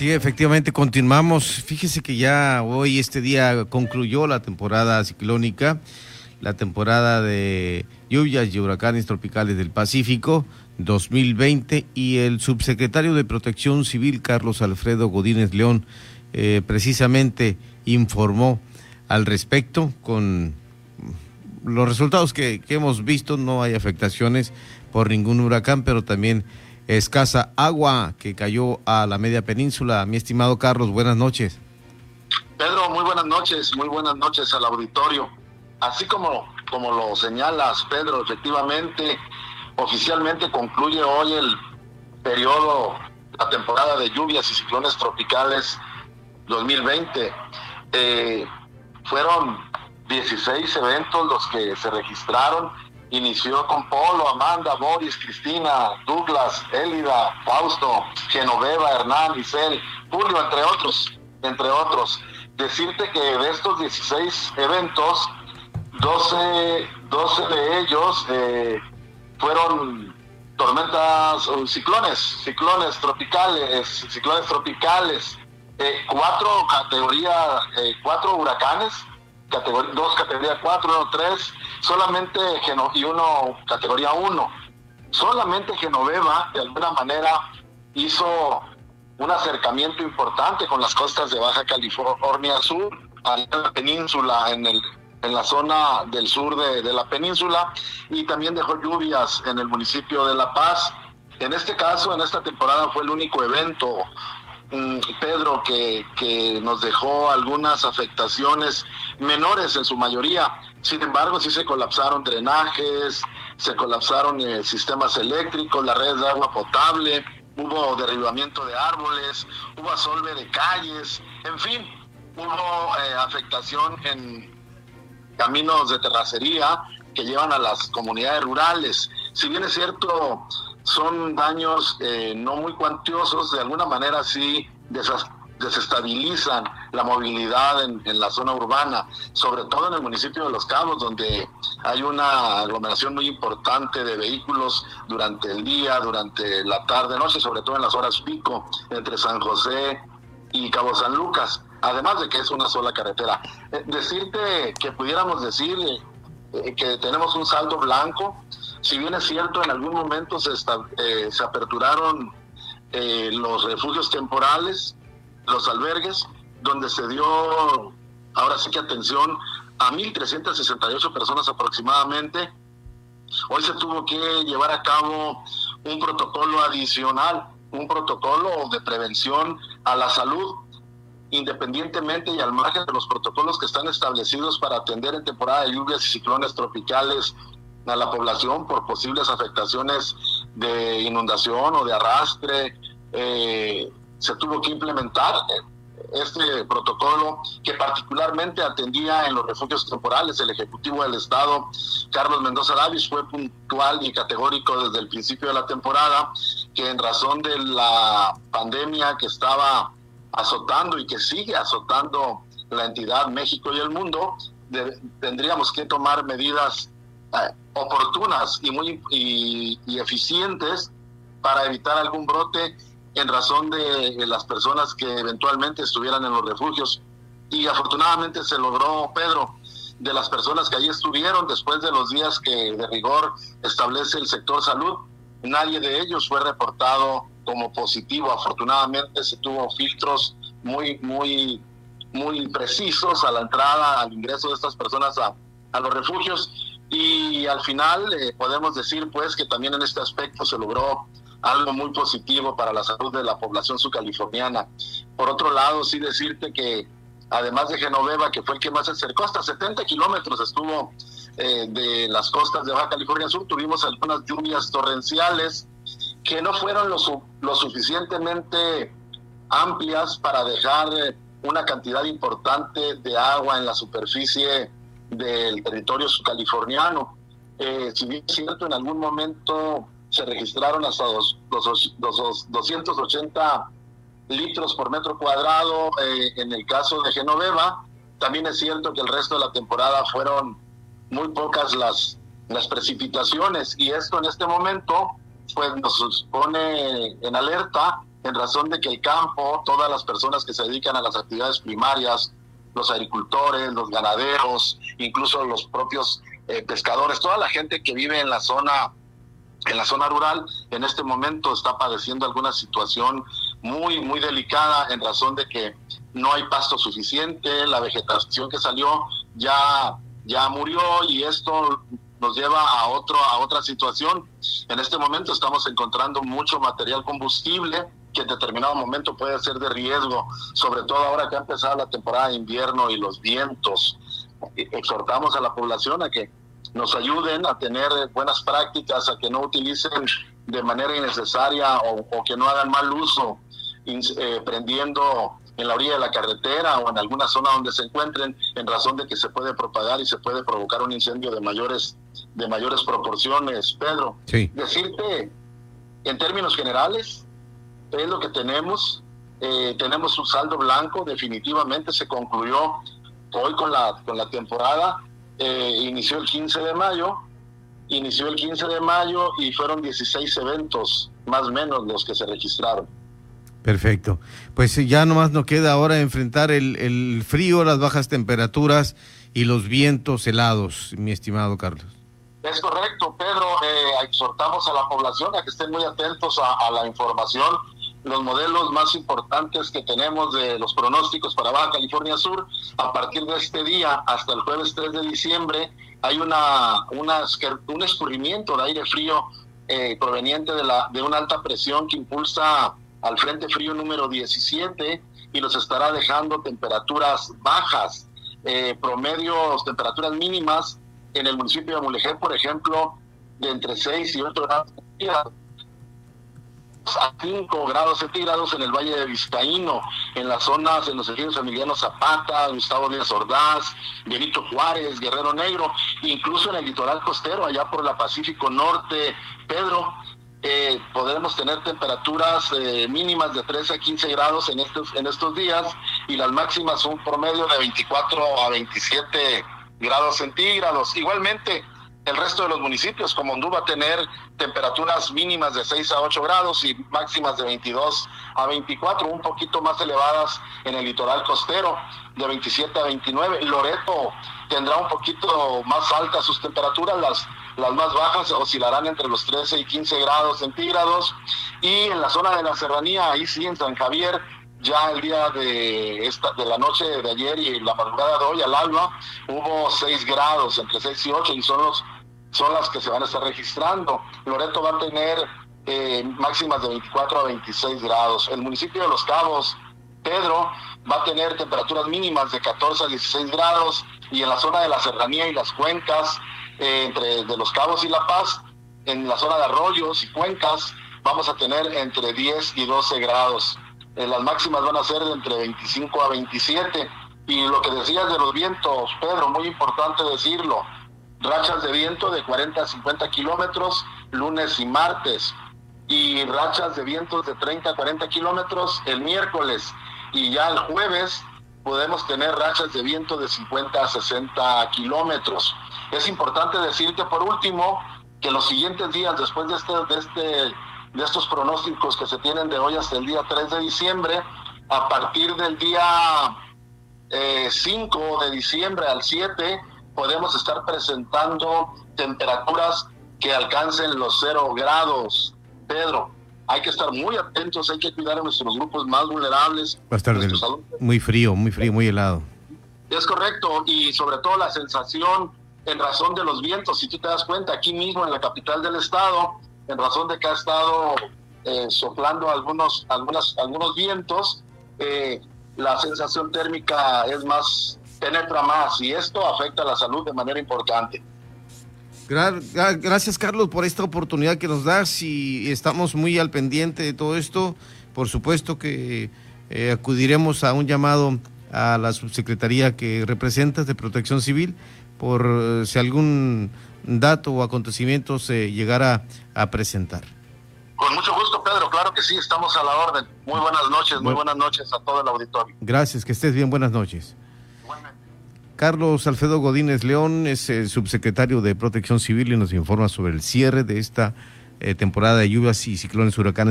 Sí, efectivamente, continuamos. Fíjese que ya hoy, este día, concluyó la temporada ciclónica, la temporada de lluvias y huracanes tropicales del Pacífico 2020 y el subsecretario de Protección Civil, Carlos Alfredo Godínez León, eh, precisamente informó al respecto con los resultados que, que hemos visto. No hay afectaciones por ningún huracán, pero también escasa agua que cayó a la media península. Mi estimado Carlos, buenas noches. Pedro, muy buenas noches, muy buenas noches al auditorio. Así como, como lo señalas, Pedro, efectivamente, oficialmente concluye hoy el periodo, la temporada de lluvias y ciclones tropicales 2020. Eh, fueron 16 eventos los que se registraron inició con Polo, Amanda, Boris, Cristina, Douglas, Elida, Fausto, Genoveva, Hernán, Isel, Julio, entre otros, entre otros. Decirte que de estos 16 eventos, 12, 12 de ellos eh, fueron tormentas, ciclones, ciclones tropicales, ciclones tropicales, eh, cuatro categorías, eh, cuatro huracanes, categoría, dos categoría 4, uno 3, solamente y uno categoría 1. Solamente Genoveva de alguna manera hizo un acercamiento importante con las costas de Baja California Sur, en la península, en, el, en la zona del sur de, de la península, y también dejó lluvias en el municipio de La Paz. En este caso, en esta temporada fue el único evento Pedro, que, que, nos dejó algunas afectaciones menores en su mayoría. Sin embargo, sí se colapsaron drenajes, se colapsaron eh, sistemas eléctricos, las redes de agua potable, hubo derribamiento de árboles, hubo asolve de calles, en fin, hubo eh, afectación en caminos de terracería que llevan a las comunidades rurales. Si bien es cierto, son daños eh, no muy cuantiosos, de alguna manera sí desestabilizan la movilidad en, la zona urbana, sobre todo en el municipio de Los Cabos, donde hay una aglomeración muy importante de vehículos durante el día, durante la tarde, noche, sobre todo en las horas pico, entre San José y Cabo San Lucas, además de que es una sola carretera. Eh, decirte que pudiéramos decir eh, que tenemos un saldo blanco, si bien es cierto, en algún momento se, eh, se aperturaron eh, los refugios temporales, los albergues, donde se dio, ahora sí que atención, a 1.368 personas aproximadamente. Hoy se tuvo que llevar a cabo un protocolo adicional, un protocolo de prevención a la salud, independientemente y al margen de los protocolos que están establecidos para atender en temporada de lluvias y ciclones tropicales a la población por posibles afectaciones de inundación o de arrastre. Eh, se tuvo que implementar este protocolo que particularmente atendía en los refugios temporales. El Ejecutivo del Estado, Carlos Mendoza Davis, fue puntual y categórico desde el principio de la temporada que en razón de la pandemia que estaba azotando y que sigue azotando la entidad México y el mundo, tendríamos que tomar medidas eh, oportunas y muy y, eficientes para evitar algún brote en razón de, las personas que eventualmente estuvieran en los refugios. Y afortunadamente se logró, Pedro, de las personas que allí estuvieron después de los días que de rigor establece el sector salud, nadie de ellos fue reportado como positivo. Afortunadamente se tuvo filtros muy, muy, muy precisos a la entrada, al ingreso de estas personas a, a los refugios y al final eh, podemos decir pues que también en este aspecto se logró algo muy positivo para la salud de la población subcaliforniana. Por otro lado, sí decirte que además de Genoveva, que fue el que más se acercó, hasta 70 kilómetros estuvo eh, de las costas de Baja California Sur, tuvimos algunas lluvias torrenciales que no fueron lo, lo suficientemente amplias para dejar eh, una cantidad importante de agua en la superficie del territorio californiano. Eh, si bien es cierto, en algún momento se registraron hasta dos, 280 litros por metro cuadrado eh, en el caso de Genoveva. También es cierto que el resto de la temporada fueron muy pocas las, las precipitaciones y esto en este momento pues nos pone en alerta en razón de que el campo, todas las personas que se dedican a las actividades primarias, los agricultores, los ganaderos, incluso los propios eh, pescadores, toda la gente que vive en la zona en la zona rural en este momento está padeciendo alguna situación muy muy delicada en razón de que no hay pasto suficiente, la vegetación que salió ya ya murió y esto nos lleva a otro a otra situación. En este momento estamos encontrando mucho material combustible que en determinado momento puede ser de riesgo, sobre todo ahora que ha empezado la temporada de invierno y los vientos. Exhortamos a la población a que nos ayuden a tener buenas prácticas, a que no utilicen de manera innecesaria o, que no hagan mal uso eh, prendiendo en la orilla de la carretera o en alguna zona donde se encuentren en razón de que se puede propagar y se puede provocar un incendio de mayores de mayores proporciones, Pedro. Sí. Decirte en términos generales es lo que tenemos. Eh, tenemos un saldo blanco, definitivamente se concluyó hoy con la, con la temporada. Eh, inició el 15 de mayo, inició el 15 de mayo y fueron 16 eventos, más o menos, los que se registraron. Perfecto. Pues ya nomás nos queda ahora enfrentar el, el frío, las bajas temperaturas y los vientos helados, mi estimado Carlos. Es correcto, Pedro. Eh, exhortamos a la población a que estén muy atentos a, la información. Los modelos más importantes que tenemos de los pronósticos para Baja California Sur, a partir de este día hasta el jueves 3 de diciembre, hay una, una un escurrimiento de aire frío eh, proveniente de, la, de una alta presión que impulsa al Frente Frío número 17 y los estará dejando temperaturas bajas, eh, promedios, temperaturas mínimas en el municipio de Mulegé, por ejemplo, de entre 6 y 8 grados a 5 grados centígrados en el Valle de Vizcaíno, en las zonas, en los ejidos Emiliano Zapata, Gustavo Díaz Ordaz, Benito Juárez, Guerrero Negro, incluso en el litoral costero, allá por la Pacífico Norte, Pedro, eh, podremos tener temperaturas eh, mínimas de 13 a 15 grados en estos, en estos días y las máximas un promedio de 24 a 27 grados centígrados. Igualmente, el resto de los municipios, como Hondú, va a tener temperaturas mínimas de 6 a 8 grados y máximas de 22 a 24, un poquito más elevadas en el litoral costero, de 27 a 29. Loreto tendrá un poquito más altas sus temperaturas, las, las más bajas oscilarán entre los 13 y 15 grados centígrados. Y en la zona de la serranía, ahí sí, en San Javier, ya el día de esta de la noche de ayer y la madrugada de hoy al alba hubo 6 grados entre 6 y 8 y son los son las que se van a estar registrando. Loreto va a tener eh, máximas de 24 a 26 grados. El municipio de Los Cabos Pedro va a tener temperaturas mínimas de 14 a 16 grados y en la zona de la serranía y las cuencas eh, entre de Los Cabos y La Paz en la zona de arroyos y cuencas vamos a tener entre 10 y 12 grados. Eh, las máximas van a ser de entre 25 a 27. Y lo que decías de los vientos, Pedro, muy importante decirlo, rachas de viento de 40 a 50 kilómetros lunes y martes, y rachas de vientos de 30 a 40 kilómetros el miércoles, y ya el jueves podemos tener rachas de viento de 50 a 60 kilómetros. Es importante decirte por último que los siguientes días después de este, de este de estos pronósticos que se tienen de hoy hasta el día 3 de diciembre, a partir del día 5 eh, de diciembre al 7 podemos estar presentando temperaturas que alcancen los 0 grados. Pedro, hay que estar muy atentos, hay que cuidar a nuestros grupos más vulnerables. Va a estar muy frío, muy frío, muy helado. Es correcto, y sobre todo la sensación en razón de los vientos, si tú te das cuenta, aquí mismo en la capital del estado, en razón de que ha estado eh, soplando algunos, algunas, algunos vientos, eh, la sensación térmica es más, penetra más y esto afecta a la salud de manera importante. Gracias Carlos por esta oportunidad que nos das y estamos muy al pendiente de todo esto. Por supuesto que eh, acudiremos a un llamado a la subsecretaría que representas de Protección Civil por si algún dato o acontecimiento se llegara a presentar. Con mucho gusto, Pedro. Claro que sí, estamos a la orden. Muy buenas noches, muy buenas noches a todo el auditorio. Gracias, que estés bien. Buenas noches. Carlos Alfredo Godínez León es el subsecretario de Protección Civil y nos informa sobre el cierre de esta eh, temporada de lluvias y ciclones huracanes.